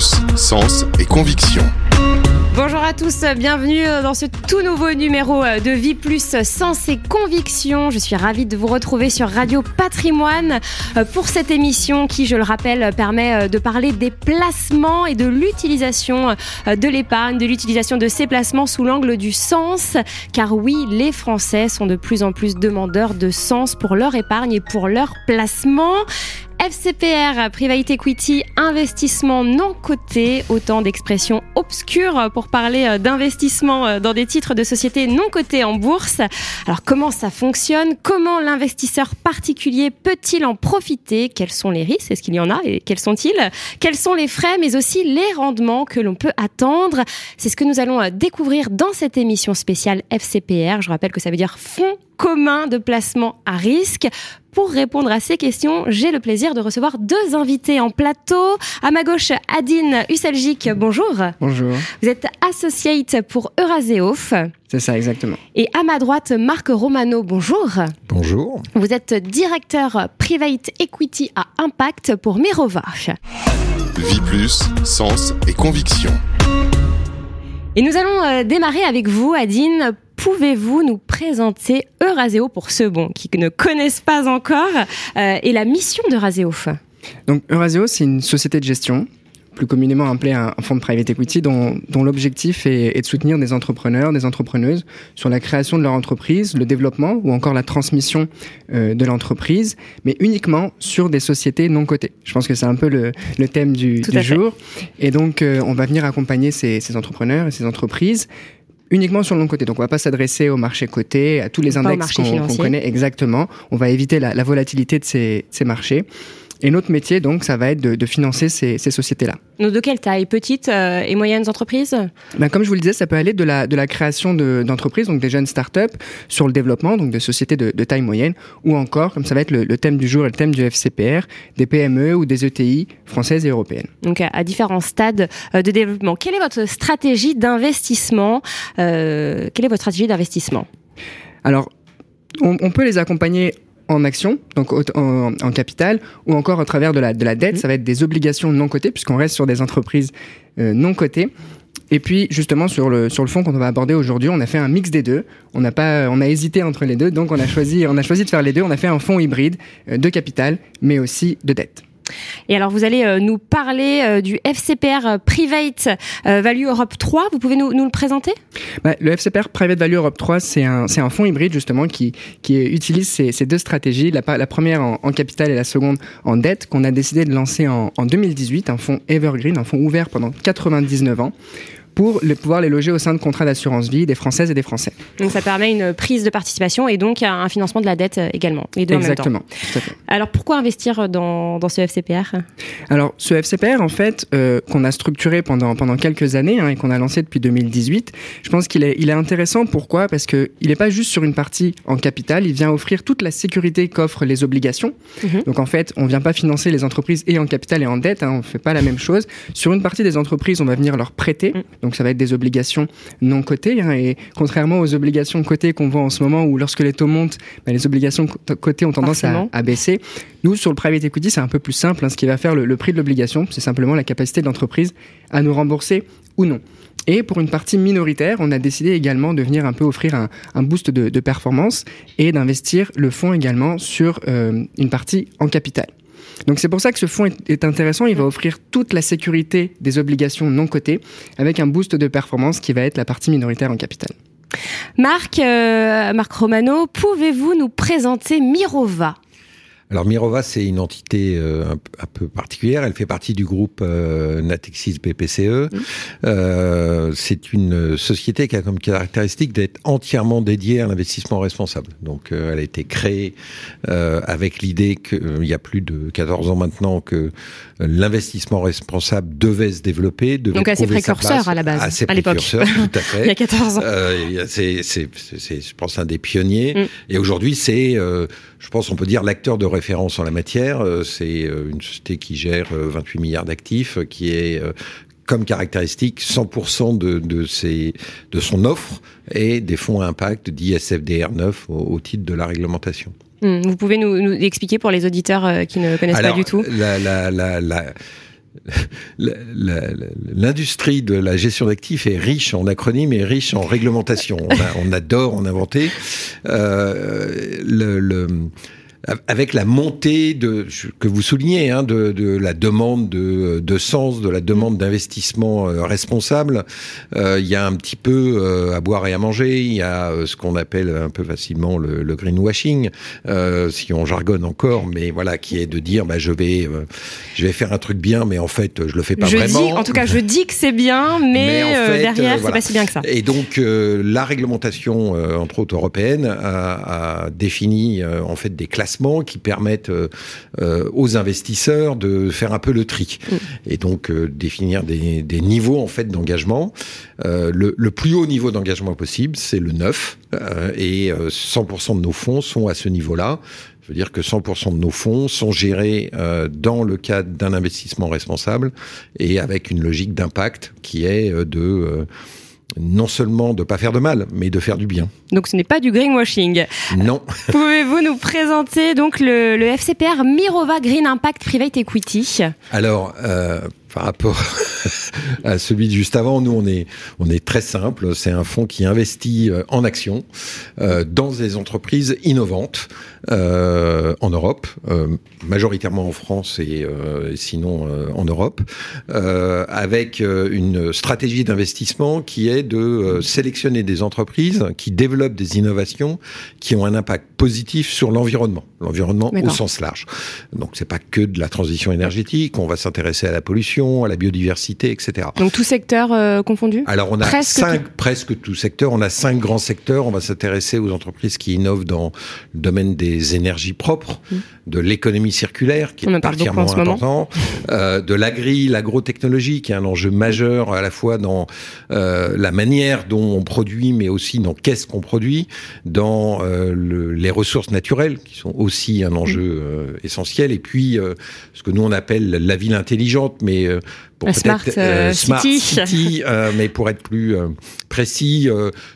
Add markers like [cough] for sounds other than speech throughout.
sens et conviction. Bonjour à tous, bienvenue dans ce tout nouveau numéro de Vie Plus Sens et Conviction. Je suis ravie de vous retrouver sur Radio Patrimoine pour cette émission qui, je le rappelle, permet de parler des placements et de l'utilisation de l'épargne, de l'utilisation de ces placements sous l'angle du sens. Car oui, les Français sont de plus en plus demandeurs de sens pour leur épargne et pour leur placement. FCPR, Private Equity, investissement non coté, autant d'expressions obscures pour parler euh, d'investissement euh, dans des titres de sociétés non cotés en bourse. Alors comment ça fonctionne? Comment l'investisseur particulier peut-il en profiter? Quels sont les risques? Est-ce qu'il y en a? Et quels sont-ils? Quels sont les frais mais aussi les rendements que l'on peut attendre? C'est ce que nous allons euh, découvrir dans cette émission spéciale FCPR. Je rappelle que ça veut dire Fonds commun de placement à risque. Pour répondre à ces questions, j'ai le plaisir de recevoir deux invités en plateau. À ma gauche, Adine Usselgic, bonjour. Bonjour. Vous êtes associate pour Eurazeof. C'est ça, exactement. Et à ma droite, Marc Romano, bonjour. Bonjour. Vous êtes directeur Private Equity à Impact pour Mirova. Vie plus, sens et conviction. Et nous allons euh, démarrer avec vous, Adine. Pouvez-vous nous présenter Euraseo pour ceux bon, qui ne connaissent pas encore euh, et la mission d'Euraseo Donc Euraseo, c'est une société de gestion plus communément appelé un, fonds de private equity, dont, dont l'objectif est, est, de soutenir des entrepreneurs, des entrepreneuses sur la création de leur entreprise, le développement ou encore la transmission euh, de l'entreprise, mais uniquement sur des sociétés non cotées. Je pense que c'est un peu le, le thème du, du jour. Et donc, euh, on va venir accompagner ces, ces entrepreneurs et ces entreprises uniquement sur le long côté. Donc, on va pas s'adresser au marché coté, à tous les index qu'on qu connaît exactement. On va éviter la, la volatilité de ces, ces marchés. Et notre métier, donc, ça va être de, de financer ces, ces sociétés-là. Donc, de quelle taille? Petites euh, et moyennes entreprises? Ben, Comme je vous le disais, ça peut aller de la, de la création d'entreprises, de, donc des jeunes startups, sur le développement, donc des sociétés de, de, taille moyenne, ou encore, comme ça va être le, le, thème du jour et le thème du FCPR, des PME ou des ETI françaises et européennes. Donc, à, différents stades euh, de développement. Quelle est votre stratégie d'investissement euh, Quelle est votre stratégie d'investissement? Alors, on, on peut les accompagner en action, donc en, en, capital, ou encore à travers de la, de la dette. Mmh. Ça va être des obligations non cotées, puisqu'on reste sur des entreprises euh, non cotées. Et puis justement sur le sur le fond qu'on va aborder aujourd'hui, on a fait un mix des deux. On n'a pas on a hésité entre les deux, donc on a choisi on a choisi de faire les deux. On a fait un fonds hybride euh, de capital, mais aussi de dette. Et alors, vous allez euh, nous parler euh, du FCPR euh, Private Value Europe 3. Vous pouvez nous, le présenter? Bah, Le FCPR Private Value Europe 3, c'est un, fonds hybride justement qui, utilise ces, deux stratégies, la, première en, capital et la seconde en dette, qu'on a décidé de lancer en 2018, un fonds evergreen, un fonds ouvert pendant 99 ans pour les, pouvoir les loger au sein de contrats d'assurance vie des Françaises et des Français. Donc ça permet une prise de participation et donc un financement de la dette également. Les deux Exactement. En même temps. Alors pourquoi investir dans, dans ce FCPR Alors ce FCPR en fait euh, qu'on a structuré pendant, pendant quelques années hein, et qu'on a lancé depuis 2018, je pense qu'il est, il est intéressant. Pourquoi? Parce qu'il n'est pas juste sur une partie en capital, il vient offrir toute la sécurité qu'offrent les obligations. -hmm. Donc en fait, on ne vient pas financer les entreprises et en capital et en dette, hein, on ne fait pas la même chose. Sur une partie des entreprises, on va venir leur prêter. Mm. Donc ça va être des obligations non cotées. Hein, et contrairement aux obligations cotées qu'on voit en ce moment, où lorsque les taux montent, bah, les obligations cotées ont tendance à, à, baisser. Nous, sur le private equity, c'est un peu plus simple. Hein, ce qui va faire le, le prix de l'obligation, c'est simplement la capacité de l'entreprise à nous rembourser ou non. Et pour une partie minoritaire, on a décidé également de venir un peu offrir un, un boost de, de performance et d'investir le fonds également sur euh, une partie en capital. Donc c'est pour ça que ce fonds est, intéressant. Il va offrir toute la sécurité des obligations non cotées avec un boost de performance qui va être la partie minoritaire en capital. Marc, euh, Marc Romano, pouvez-vous nous présenter Mirova? Alors Mirova, c'est une entité euh, un, un, peu particulière. Elle fait partie du groupe euh, Natixis BPCE. Mmh. Euh, c'est une société qui a comme caractéristique d'être entièrement dédiée à l'investissement responsable. Donc euh, elle a été créée euh, avec l'idée qu'il y a plus de 14 ans maintenant que l'investissement responsable devait se développer. Devait Donc assez précurseur à la base, assez à l'époque. tout à [laughs] fait. Il y a 14 ans. c'est, je pense, un des pionniers. Mmh. Et aujourd'hui, c'est, je pense, on peut dire l'acteur de référence en la matière. C'est une société qui gère 28 milliards d'actifs, qui est comme caractéristique 100% de, de, ses, de son offre et des fonds à impact d'ISFDR 9 au, au titre de la réglementation. Mmh, vous pouvez nous, nous, expliquer pour les auditeurs euh, qui ne connaissent Alors, pas du tout la, la, la, la l'industrie de la gestion d'actifs est riche en acronymes et riche en réglementations. On, adore en inventer. Euh, le, avec la montée de que vous soulignez hein, de, de, la demande de, de, sens, de la demande d'investissement euh, responsable, euh, il y a un petit peu euh, à boire et à manger. Il y a ce qu'on appelle un peu facilement le, le greenwashing, si on jargonne encore, mais voilà, qui est de dire bah, je vais je vais faire un truc bien, mais en fait je le fais pas je vraiment. Dis, en tout cas, je dis que c'est bien, mais, derrière c'est pas si bien que ça. Et donc la réglementation entre autres européenne a, a défini en fait des classes qui permettent euh, euh, aux investisseurs de faire un peu le tri mm. et donc euh, définir des, niveaux en fait d'engagement. Le, plus haut niveau d'engagement possible, c'est le 9 et 100% de nos fonds sont à ce niveau-là. Je veux dire que 100% de nos fonds sont gérés dans le cadre d'un investissement responsable et avec une logique d'impact qui est de non seulement de pas faire de mal, mais de faire du bien. Donc ce n'est pas du greenwashing. Non. [laughs] Pouvez-vous nous présenter donc le, FCPR Mirova Green Impact Private Equity? Alors, euh, par rapport [laughs] à celui de juste avant, nous on est on est très simple. C'est un fonds qui investit euh, en action euh, dans des entreprises innovantes euh, en Europe, majoritairement en France et sinon en Europe, avec une stratégie d'investissement qui est de sélectionner des entreprises qui développent des innovations qui ont un impact positif sur l'environnement, l'environnement au sens large. Donc c'est pas que de la transition énergétique. On va s'intéresser à la pollution à la biodiversité, etc. Donc tout secteur euh, confondu Alors on a presque cinq, tout. presque tout secteur. On a cinq grands secteurs. On va s'intéresser aux entreprises qui innovent dans le domaine des énergies propres, mmh. de l'économie circulaire, qui est particulièrement important, euh, de l'agri, l'agrotechnologie, qui est un enjeu majeur à la fois dans euh, la manière dont on produit, mais aussi dans qu'est-ce qu'on produit, dans le, les ressources naturelles, qui sont aussi un enjeu mmh. euh, essentiel, et puis ce que nous on appelle la ville intelligente, mais euh, pour Smart, euh, Smart, City, [laughs] euh, mais pour être plus précis,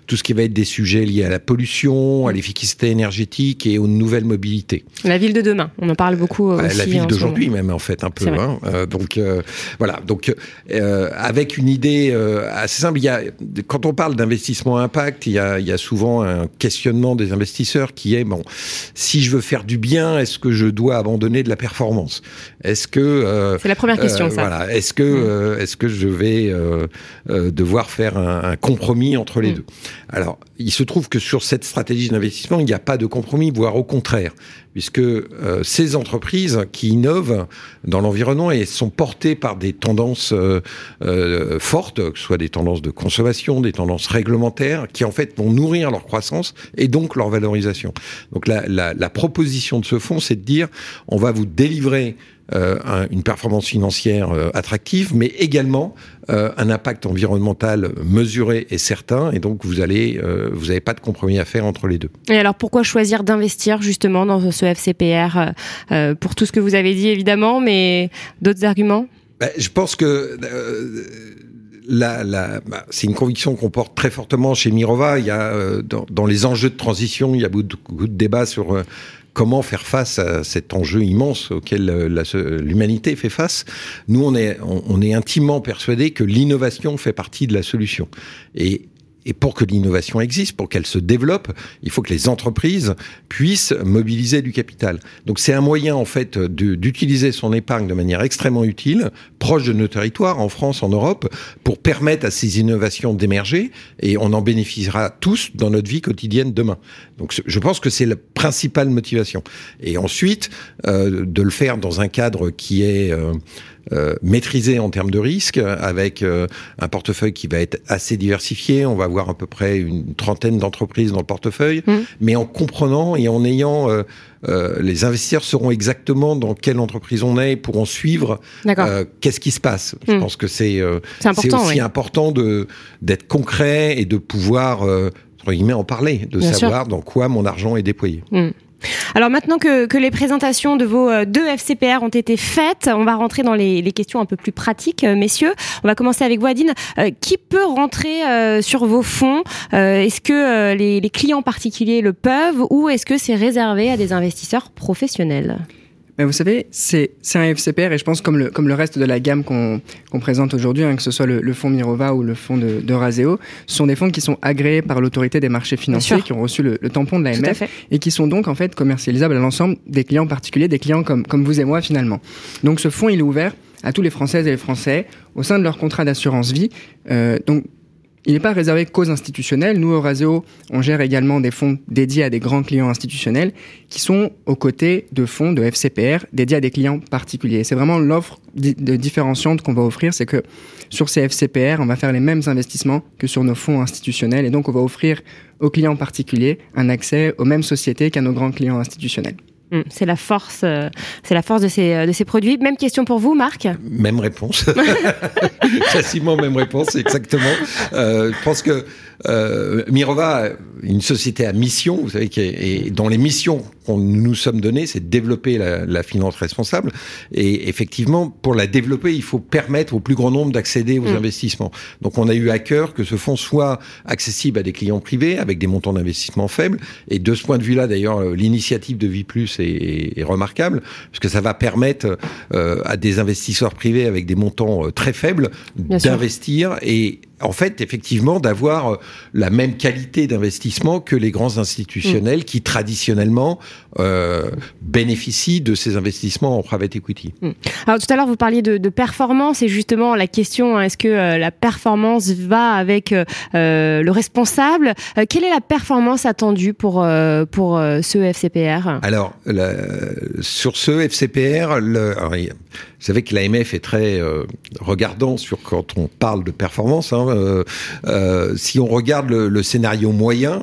tout ce qui va être des sujets liés à la pollution, à l'efficacité énergétique et aux nouvelles mobilités. La ville de demain, on en parle beaucoup aussi. La ville d'aujourd'hui même en fait un peu. Hein, donc voilà, donc avec une idée assez simple, il y a, quand on parle d'investissement impact, il y, a, il y a souvent un questionnement des investisseurs qui est bon, si je veux faire du bien, est-ce que je dois abandonner de la performance? Est-ce que c'est la première question ça. Voilà, est-ce que. Euh, est-ce que je vais euh, euh, devoir faire un, compromis entre les mm. deux? Alors, il se trouve que sur cette stratégie d'investissement, il n'y a pas de compromis, voire au contraire, puisque ces entreprises qui innovent dans l'environnement et sont portées par des tendances fortes, que ce soit des tendances de consommation, des tendances réglementaires, qui en fait vont nourrir leur croissance et donc leur valorisation. Donc la, la proposition de ce fonds, c'est de dire, on va vous délivrer euh, une performance financière euh, attractive, mais également euh, un impact environnemental mesuré et certain. Et donc, vous allez, vous n'avez pas de compromis à faire entre les deux. Et alors, pourquoi choisir d'investir justement dans ce FCPR pour tout ce que vous avez dit évidemment, mais d'autres arguments? Ben, Je pense que la, la, bah, c'est une conviction qu'on porte très fortement chez Mirova. Il y a dans, dans, les enjeux de transition, il y a beaucoup de, beaucoup de débats sur comment faire face à cet enjeu immense auquel euh, l'humanité fait face. Nous, on est, intimement persuadé que l'innovation fait partie de la solution. Et pour que l'innovation existe, pour qu'elle se développe, il faut que les entreprises puissent mobiliser du capital. Donc c'est un moyen en fait d'utiliser son épargne de manière extrêmement utile, proche de nos territoires, en France, en Europe, pour permettre à ces innovations d'émerger et on en bénéficiera tous dans notre vie quotidienne demain. Donc je pense que c'est la principale motivation. Et ensuite, euh, de le faire dans un cadre qui est... Euh, euh, maîtrisé en termes de risque, avec euh, un portefeuille qui va être assez diversifié. On va avoir à peu près une trentaine d'entreprises dans le portefeuille, mmh. mais en comprenant et en ayant euh, les investisseurs sauront exactement dans quelle entreprise on est et pourront suivre euh, qu'est-ce qui se passe. Je mmh. pense que c'est aussi important de d'être concret et de pouvoir entre guillemets en parler, de savoir dans quoi mon argent est déployé. Mmh. Alors maintenant que, les présentations de vos euh, deux FCPR ont été faites, on va rentrer dans les, questions un peu plus pratiques, euh, messieurs. On va commencer avec vous. Euh, qui peut rentrer sur vos fonds? Est-ce que les, les clients particuliers le peuvent ou est-ce que c'est réservé à des investisseurs professionnels? Mais vous savez, c'est un FCPR et je pense comme le, comme le reste de la gamme qu'on présente aujourd'hui, hein, que ce soit le, fonds Mirova ou le fonds de, de Raseo, ce sont des fonds qui sont agréés par l'autorité des marchés financiers, qui ont reçu le, tampon de l'AMF et qui sont donc en fait commercialisables à l'ensemble des clients particuliers, des clients comme, comme vous et moi finalement. Donc ce fonds, il est ouvert à tous les Françaises et les Français au sein de leur contrat d'assurance vie. Euh, donc il n'est pas réservé qu'aux institutionnels. Nous, au Raseo, on gère également des fonds dédiés à des grands clients institutionnels qui sont aux côtés de fonds de FCPR dédiés à des clients particuliers. C'est vraiment l'offre de différenciante qu'on va offrir, c'est que sur ces FCPR, on va faire les mêmes investissements que sur nos fonds institutionnels et donc on va offrir aux clients particuliers un accès aux mêmes sociétés qu'à nos grands clients institutionnels. Mm. C'est la force, euh, c'est la force de ces, euh, de ces produits. Même question pour vous, Marc. Même réponse. [laughs] Facilement même réponse, exactement. Euh, je pense que euh, Mirova, une société à mission, vous savez, qui est, et dont les missions qu'on nous sommes données, c'est de développer la, la, finance responsable. Et effectivement, pour la développer, il faut permettre au plus grand nombre d'accéder aux mm. investissements. Donc, on a eu à cœur que ce fonds soit accessible à des clients privés avec des montants d'investissement faibles. Et de ce point de vue-là, d'ailleurs, l'initiative de Vie Plus est, est, remarquable, parce que ça va permettre euh, à des investisseurs privés avec des montants euh, très faibles d'investir et en fait, effectivement, d'avoir euh, la même qualité d'investissement que les grands institutionnels mm. qui traditionnellement euh, bénéficient de ces investissements en private equity. Mm. Alors tout à l'heure, vous parliez de, de, performance et justement la question, hein, est-ce que euh, la performance va avec euh, le responsable? Quelle est la performance attendue pour, pour ce FCPR Alors, la, sur ce FCPR, le, vous savez que l'AMF est très euh, regardant sur quand on parle de performance. Hein, euh, euh, si on regarde le, le scénario moyen,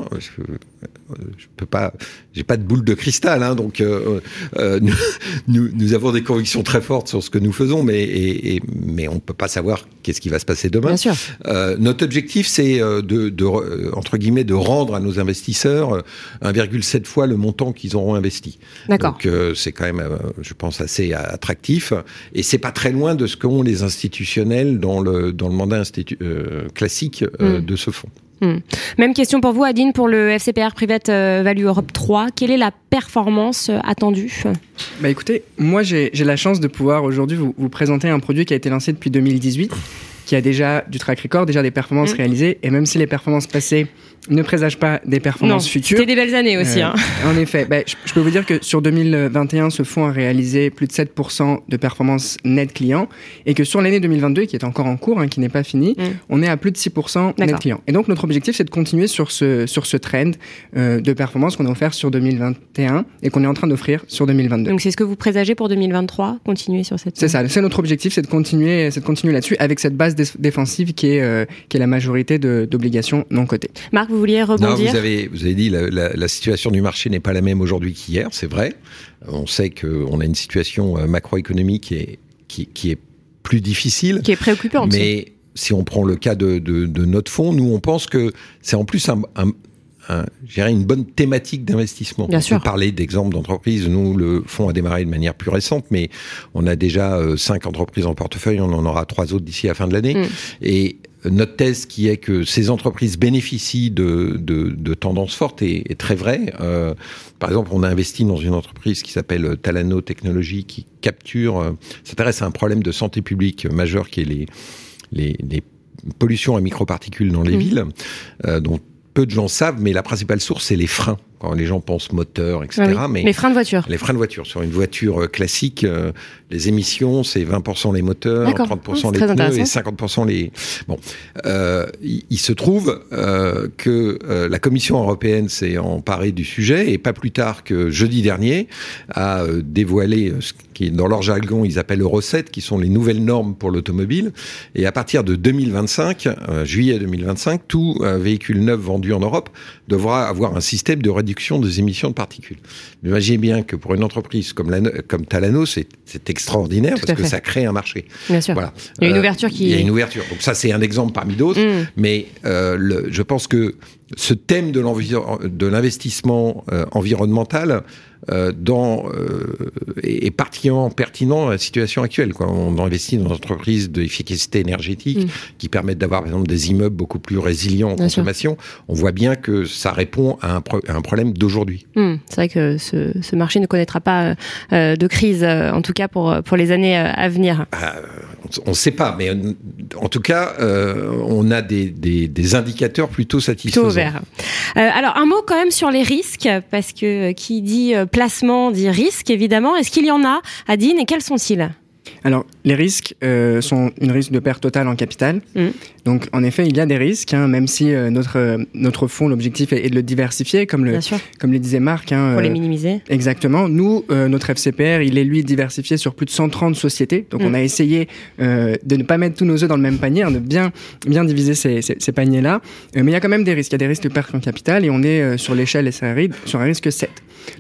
je peux pas, j'ai pas de boule de cristal, hein, donc euh, euh [laughs] nous, nous, avons des convictions très fortes sur ce que nous faisons, mais et, et, mais on peut pas savoir qu'est-ce qui va se passer demain. Bien sûr. Euh, notre objectif, c'est euh, de, de, entre guillemets de rendre à nos investisseurs 1,7 fois le montant qu'ils auront investi. D'accord. Donc c'est quand même, je pense, assez attractif, et c'est pas très loin de ce qu'ont les institutionnels dans le dans le mandat institu classique mm. de ce fonds. Hmm. Même question pour vous, Adine, pour le FCPR Private euh, Value Europe 3. Quelle est la performance euh, attendue? Bah Écoutez, moi j'ai la chance de pouvoir aujourd'hui vous, vous, présenter un produit qui a été lancé depuis 2018, qui a déjà du track record, déjà des performances hmm. réalisées, et même si les performances passées ne présage pas des performances futures. C'était des belles années aussi. Euh, hein. [laughs] En effet, bah, je, peux vous dire que sur 2021, ce fonds a réalisé plus de 7% de performance net client et que sur l'année 2022, qui est encore en cours, hein, qui n'est pas fini, mm. on est à plus de 6% net client. Et donc notre objectif, c'est de continuer sur ce, sur ce trend euh, de performance qu'on a offert sur 2021 et qu'on est en train d'offrir sur 2022. Donc c'est ce que vous présagez pour 2023, continuer sur cette... C'est ça, c'est notre objectif, c'est de continuer, de continuer là-dessus avec cette base défensive qui est, euh, qui est la majorité d'obligations non cotées. Marc, vous vouliez rebondir? vous avez, vous avez dit la, la, la situation du marché n'est pas la même aujourd'hui qu'hier, c'est vrai. On sait qu'on a une situation euh, macroéconomique et, qui, qui, est plus difficile. Qui est préoccupante. Mais si on prend le cas de, de, de notre fonds, nous, on pense que c'est en plus un, un un, une bonne thématique d'investissement. Bien on sûr. peut parler d'exemples d'entreprises. Nous, le fonds a démarré de manière plus récente, mais on a déjà euh, cinq entreprises en portefeuille. On en aura trois autres d'ici la fin de l'année. Mm. Et notre thèse qui est que ces entreprises bénéficient de, de, de tendances fortes est, est très vraie. Euh, par exemple, on a investi dans une entreprise qui s'appelle Talano Technologies qui capture, euh, s'intéresse à un problème de santé publique majeur qui est les, les, les pollutions à microparticules dans les mmh. villes, euh, dont peu de gens savent, mais la principale source, c'est les freins quand les gens pensent moteur, etc. Ah mais les freins de voiture. Les freins de voiture. Sur une voiture euh, classique, euh, les émissions, c'est 20% les moteurs, 30% les pneus et 50% les... Bon, euh, il, il, se trouve euh, que euh, la Commission européenne s'est emparée du sujet et pas plus tard que jeudi dernier a dévoilé ce qui, dans leur jargon, ils appellent Euro 7, qui sont les nouvelles normes pour l'automobile. Et à partir de 2025, juillet 2025, tout véhicule neuf vendu en Europe devra avoir un système de réduction des émissions de particules. Imaginez bien que pour une entreprise comme, la, comme Talano, c'est extraordinaire parce que ça crée un marché. Bien sûr. Voilà. Il y a une euh, ouverture qui. Il y a une ouverture. Donc ça, c'est un exemple parmi d'autres. Mm. Mais euh, le, je pense que ce thème de l'investissement euh, environnemental dans est, particulièrement pertinent dans la situation actuelle. Quoi. On investit dans des entreprises d'efficacité énergétique mm. qui permettent d'avoir, par exemple, des immeubles beaucoup plus résilients en consommation. On voit bien que ça répond à un, un problème d'aujourd'hui. Mm. C'est vrai que ce, ce, marché ne connaîtra pas de crise, en tout cas pour, pour les années à venir. Ah, on ne sait pas, mais en tout cas, on a des, des, des indicateurs plutôt satisfaisants. Plutôt ouverts. alors, un mot quand même sur les risques, parce que qui dit placement dit risque, évidemment. Est-ce qu'il y en a, Adine, et quels sont-ils? Alors, les risques euh, sont une risque de perte totale en capital. Mm. Donc, en effet, il y a des risques, hein, même si euh, notre, euh, notre fonds, l'objectif est, de le diversifier, comme le, comme le disait Marc. Hein, Pour les minimiser. Exactement. Nous, notre FCPR, il est lui diversifié sur plus de 130 sociétés. Donc, on mm. a essayé de ne pas mettre tous nos œufs dans le même panier, hein, de bien, bien diviser ces, ces, paniers-là. mais il y a quand même des risques. Il y a des risques de perte en capital et on est sur l'échelle SRI sur un risque 7.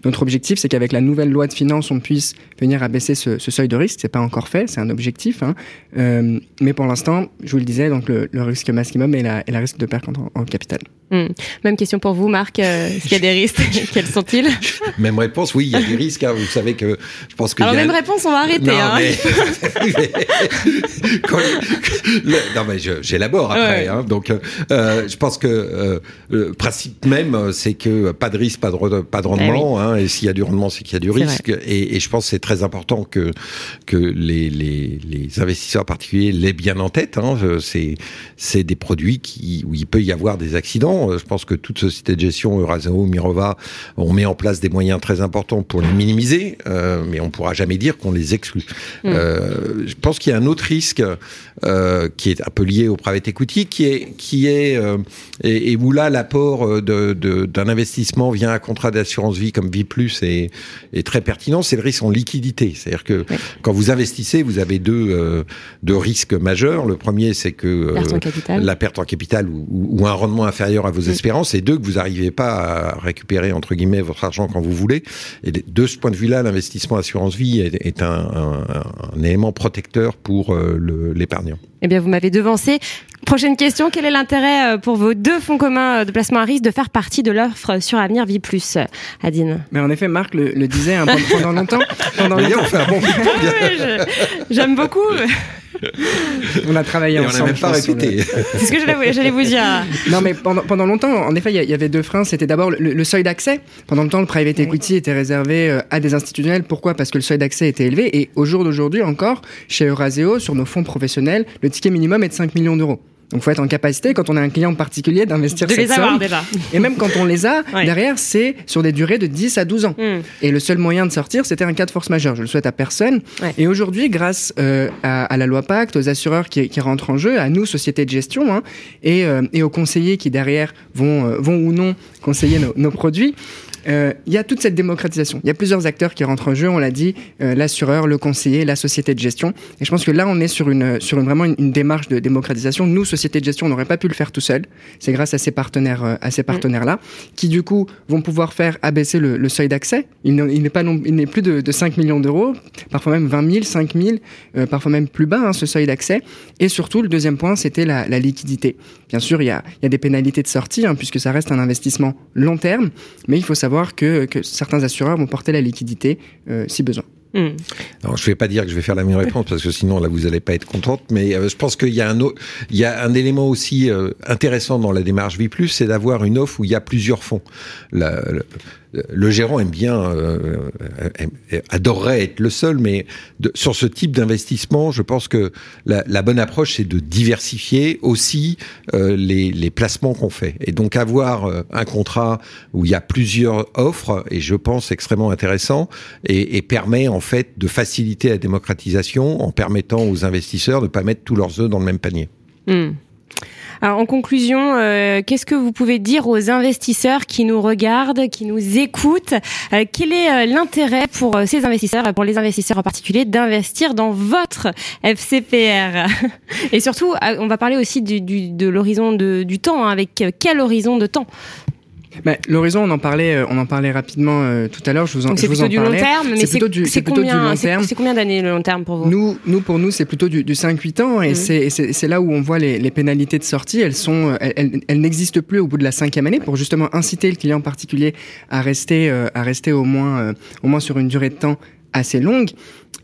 Notre objectif, c'est qu'avec la nouvelle loi de finances, on puisse venir abaisser ce, ce seuil de risque. C'est pas encore fait, c'est un objectif. Hein. Euh, mais pour l'instant, je vous le disais, donc le, risque maximum est la, risque de perte en, capital. Hmm. Même question pour vous, Marc. Euh, est-ce qu'il y a des risques? [laughs] Quels sont-ils? [laughs] Même réponse, oui, il y a des risques. Hein. Vous savez que je pense que. Alors, même réponse, on va arrêter. hein. [laughs] non, mais j'élabore après. Hein. Donc, euh, je pense que le principe même, c'est que pas de risque, pas de, pas de eh rendement. Hein. et s'il y a du rendement, c'est qu'il y a du risque. Et, et, je pense que c'est très important que, que les, les, les, investisseurs particuliers l'aient bien en tête. Hein. C'est des produits qui, où il peut y avoir des accidents. Je pense que toute société de gestion, Euraseo, Mirova, on met en place des moyens très importants pour les minimiser, euh, mais on pourra jamais dire qu'on les exclut. Mm. Euh, je pense qu'il y a un autre risque euh, qui est un peu lié au private equity, qui est, qui est euh, et, et, où là l'apport d'un de, investissement via un contrat d'assurance vie comme Vie Plus est, est très pertinent. C'est le risque en liquidité, c'est-à-dire que quand vous investissez, vous avez deux, euh, deux risques majeurs. Le premier, c'est que euh, la perte en capital ou, ou, un rendement inférieur à vos espérances. Et deux, que vous n'arrivez pas à récupérer, entre guillemets, votre argent quand vous voulez. Et de ce point de vue-là, l'investissement assurance vie est, est un, un, un, élément protecteur pour euh, l'épargnant. Eh bien, vous m'avez devancé. Prochaine question, quel est l'intérêt pour vos deux fonds communs de placement à risque de faire partie de l'offre sur Avenir Vie Plus, Adine? Mais en effet, Marc le, le disait hein, pendant longtemps. [laughs] Pendant longtemps. on fait un bon [laughs] J'aime beaucoup. on a travaillé Et ensemble. On n'a même pas répété. [laughs] C'est ce que j'allais vous dire. Non, mais pendant, pendant longtemps, en effet, il y, avait deux freins. C'était d'abord le, seuil d'accès. Pendant longtemps, le private equity était réservé euh, à des institutionnels. Pourquoi? Parce que le seuil d'accès était élevé. Et au jour d'aujourd'hui encore, chez Euraseo, sur nos fonds professionnels, le ticket minimum est de 5 millions d'euros. Donc, il faut être en capacité, quand on a un client particulier, d'investir de cette les avoir déjà. Et même quand on les a, [laughs] derrière, c'est sur des durées de 10 à 12 ans. Hmm. Et le seul moyen de sortir, c'était un cas de force majeure. Je le souhaite à personne. Et aujourd'hui, grâce euh, à, la loi Pacte, aux assureurs qui, qui, rentrent en jeu, à nous, sociétés de gestion, hein, et, euh, et, aux conseillers qui, derrière, vont, euh, vont ou non conseiller nos, nos produits, euh, il y a toute cette démocratisation. Il y a plusieurs acteurs qui rentrent en jeu, on l'a dit, euh, l'assureur, le conseiller, la société de gestion. Et je pense que là, on est sur, une, sur une, vraiment une, démarche de démocratisation. Nous, société de gestion, on n'aurait pas pu le faire tout seul. C'est grâce à ces partenaires, euh, à ces partenaires-là, qui du coup vont pouvoir faire abaisser le, le seuil d'accès. Il n'est pas il n'est plus de, de, 5 millions d'euros, parfois même 20 000, 5 000, parfois même plus bas hein, ce seuil d'accès. Et surtout, le deuxième point, c'était la, la, liquidité. Bien sûr, il y a, il y a des pénalités de sortie, hein, puisque ça reste un investissement long terme, mais il faut savoir que, certains assureurs vont porter la liquidité euh, si besoin. Hmm. Non, je ne vais pas dire que je vais faire la même réponse parce que sinon là vous n'allez pas être contente. Mais euh, je pense qu'il y a un il y a un élément aussi euh, intéressant dans la démarche Vie Plus, c'est d'avoir une offre où il y a plusieurs fonds. Gérant aime bien, euh, adorerait être le seul, mais sur ce type d'investissement, je pense que la, bonne approche, c'est de diversifier aussi euh, les, placements qu'on fait. Et donc avoir euh, un contrat où il y a plusieurs offres, et je pense extrêmement intéressant, et, et permet en fait de faciliter la démocratisation en permettant aux investisseurs de ne pas mettre tous leurs œufs dans le même panier. Mmh. En conclusion, euh, qu'est-ce que vous pouvez dire aux investisseurs qui nous regardent, qui nous écoutent euh, Quel est euh, l'intérêt pour ces investisseurs, pour les investisseurs en particulier, d'investir dans votre FCPR [laughs] Et surtout, on va parler aussi de l'horizon du temps. Hein, avec quel horizon de temps bah, L'horizon, on en parlait, euh, on en parlait rapidement euh, tout à l'heure. Je vous en, c'est plutôt du long terme, mais c'est, plutôt du, plutôt long terme. C'est, combien d'années le long terme pour vous? Nous, nous pour nous, c'est plutôt du, du 5-8 ans, et, Mm. c'est, là où on voit les, les pénalités de sortie. Elles sont, elles, elles, elles n'existent plus au bout de la cinquième année pour justement inciter le client particulier à rester, euh, à rester au moins, euh, au moins sur une durée de temps assez longue.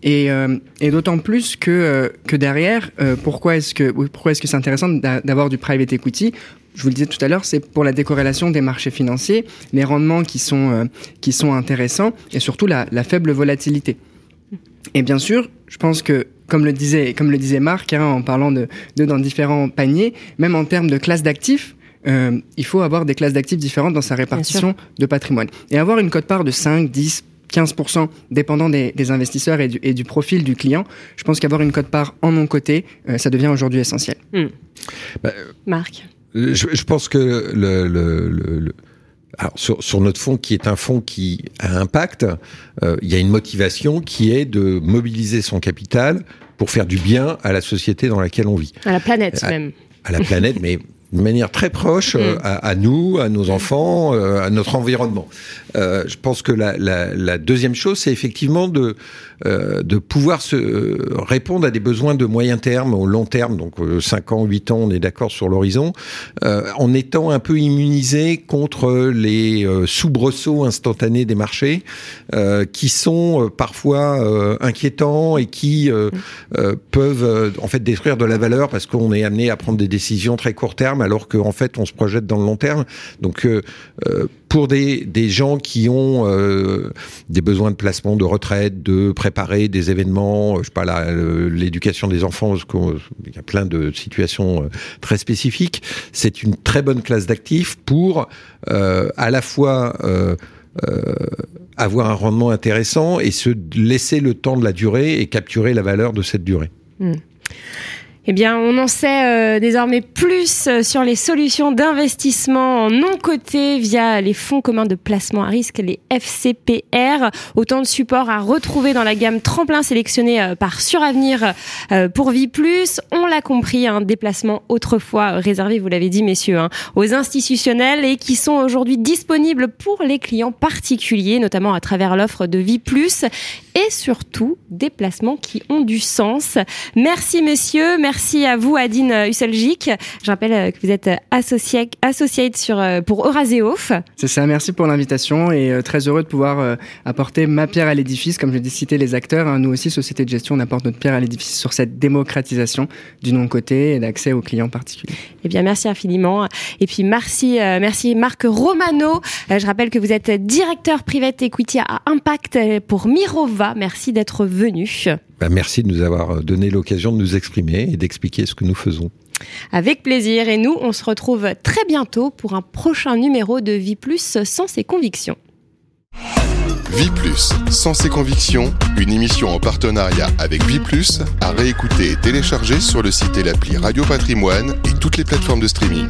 Et, euh, et d'autant plus que, euh, que derrière, euh, pourquoi est-ce que, pourquoi est-ce que c'est intéressant d'a- d'avoir du private equity? Je vous le disais tout à l'heure, c'est pour la décorrélation des marchés financiers, les rendements qui sont, euh, qui sont intéressants et surtout la, la faible volatilité. Et bien sûr, je pense que, comme le disait, comme le disait Marc, hein, en parlant de, de dans différents paniers, même en termes de classes d'actifs, euh, il faut avoir des classes d'actifs différentes dans sa répartition de patrimoine. Et avoir une cote-part de 5, 10, 15%, dépendant des, des investisseurs et du, et du, profil du client, je pense qu'avoir une cote-part en non-côté, euh, ça devient aujourd'hui essentiel. Mmh. Bah, Marc je, je, pense que le, le, le, le alors sur, sur, notre fonds, qui est un fonds qui a impact, euh, il y a une motivation qui est de mobiliser son capital pour faire du bien à la société dans laquelle on vit. À la planète à, même. À la planète, mais de manière très proche euh, Mm. à, à, nous, à nos enfants, euh, à notre environnement. Euh, je pense que la, la, la deuxième chose, c'est effectivement de, euh, de pouvoir se répondre à des besoins de moyen terme, au long terme, donc 5 ans, 8 ans, on est d'accord sur l'horizon, euh, en étant un peu immunisé contre les euh, soubresauts instantanés des marchés, euh, qui sont euh, parfois inquiétants et qui peuvent en fait détruire de la valeur parce qu'on est amené à prendre des décisions très court terme alors qu'en fait on se projette dans le long terme. Donc euh, pour des, des gens qui ont euh, des besoins de placement, de retraite, de préparer des événements, je sais pas l'éducation des enfants, qu'il y a plein de situations euh, très spécifiques, c'est une très bonne classe d'actifs pour euh, à la fois euh, avoir un rendement intéressant et se laisser le temps de la durée et capturer la valeur de cette durée. Mmh. Eh bien, on en sait euh, désormais plus sur les solutions d'investissement en non coté via les fonds communs de placement à risque, les FCPR. Autant de supports à retrouver dans la gamme tremplin sélectionnée euh, par Suravenir euh, pour Vie Plus. On l'a compris, un déplacement autrefois réservé, vous l'avez dit, messieurs, hein, aux institutionnels et qui sont aujourd'hui disponibles pour les clients particuliers, notamment à travers l'offre de Vie Plus et surtout des placements qui ont du sens. Merci, messieurs. Merci à vous, Adine Husselgic. Je rappelle que vous êtes associé, associate sur, pour Euraséof. C'est ça, merci pour l'invitation et euh, très heureux de pouvoir euh, apporter ma pierre à l'édifice. Comme je l'ai cité les acteurs, hein, nous aussi, Société de gestion, on apporte notre pierre à l'édifice sur cette démocratisation du non-côté et d'accès aux clients particuliers. Eh bien, merci infiniment. Et puis, merci, euh, merci Marc Romano. je rappelle que vous êtes directeur private equity à Impact pour Mirova. Merci d'être venu. Ben, merci de nous avoir donné l'occasion de nous exprimer et d'expliquer ce que nous faisons. Avec plaisir. Et nous, on se retrouve très bientôt pour un prochain numéro de Vie Plus sans ses convictions. Vie Plus, sans ses convictions, une émission en partenariat avec Vie Plus, à réécouter et télécharger sur le site et l'appli Radio Patrimoine et toutes les plateformes de streaming.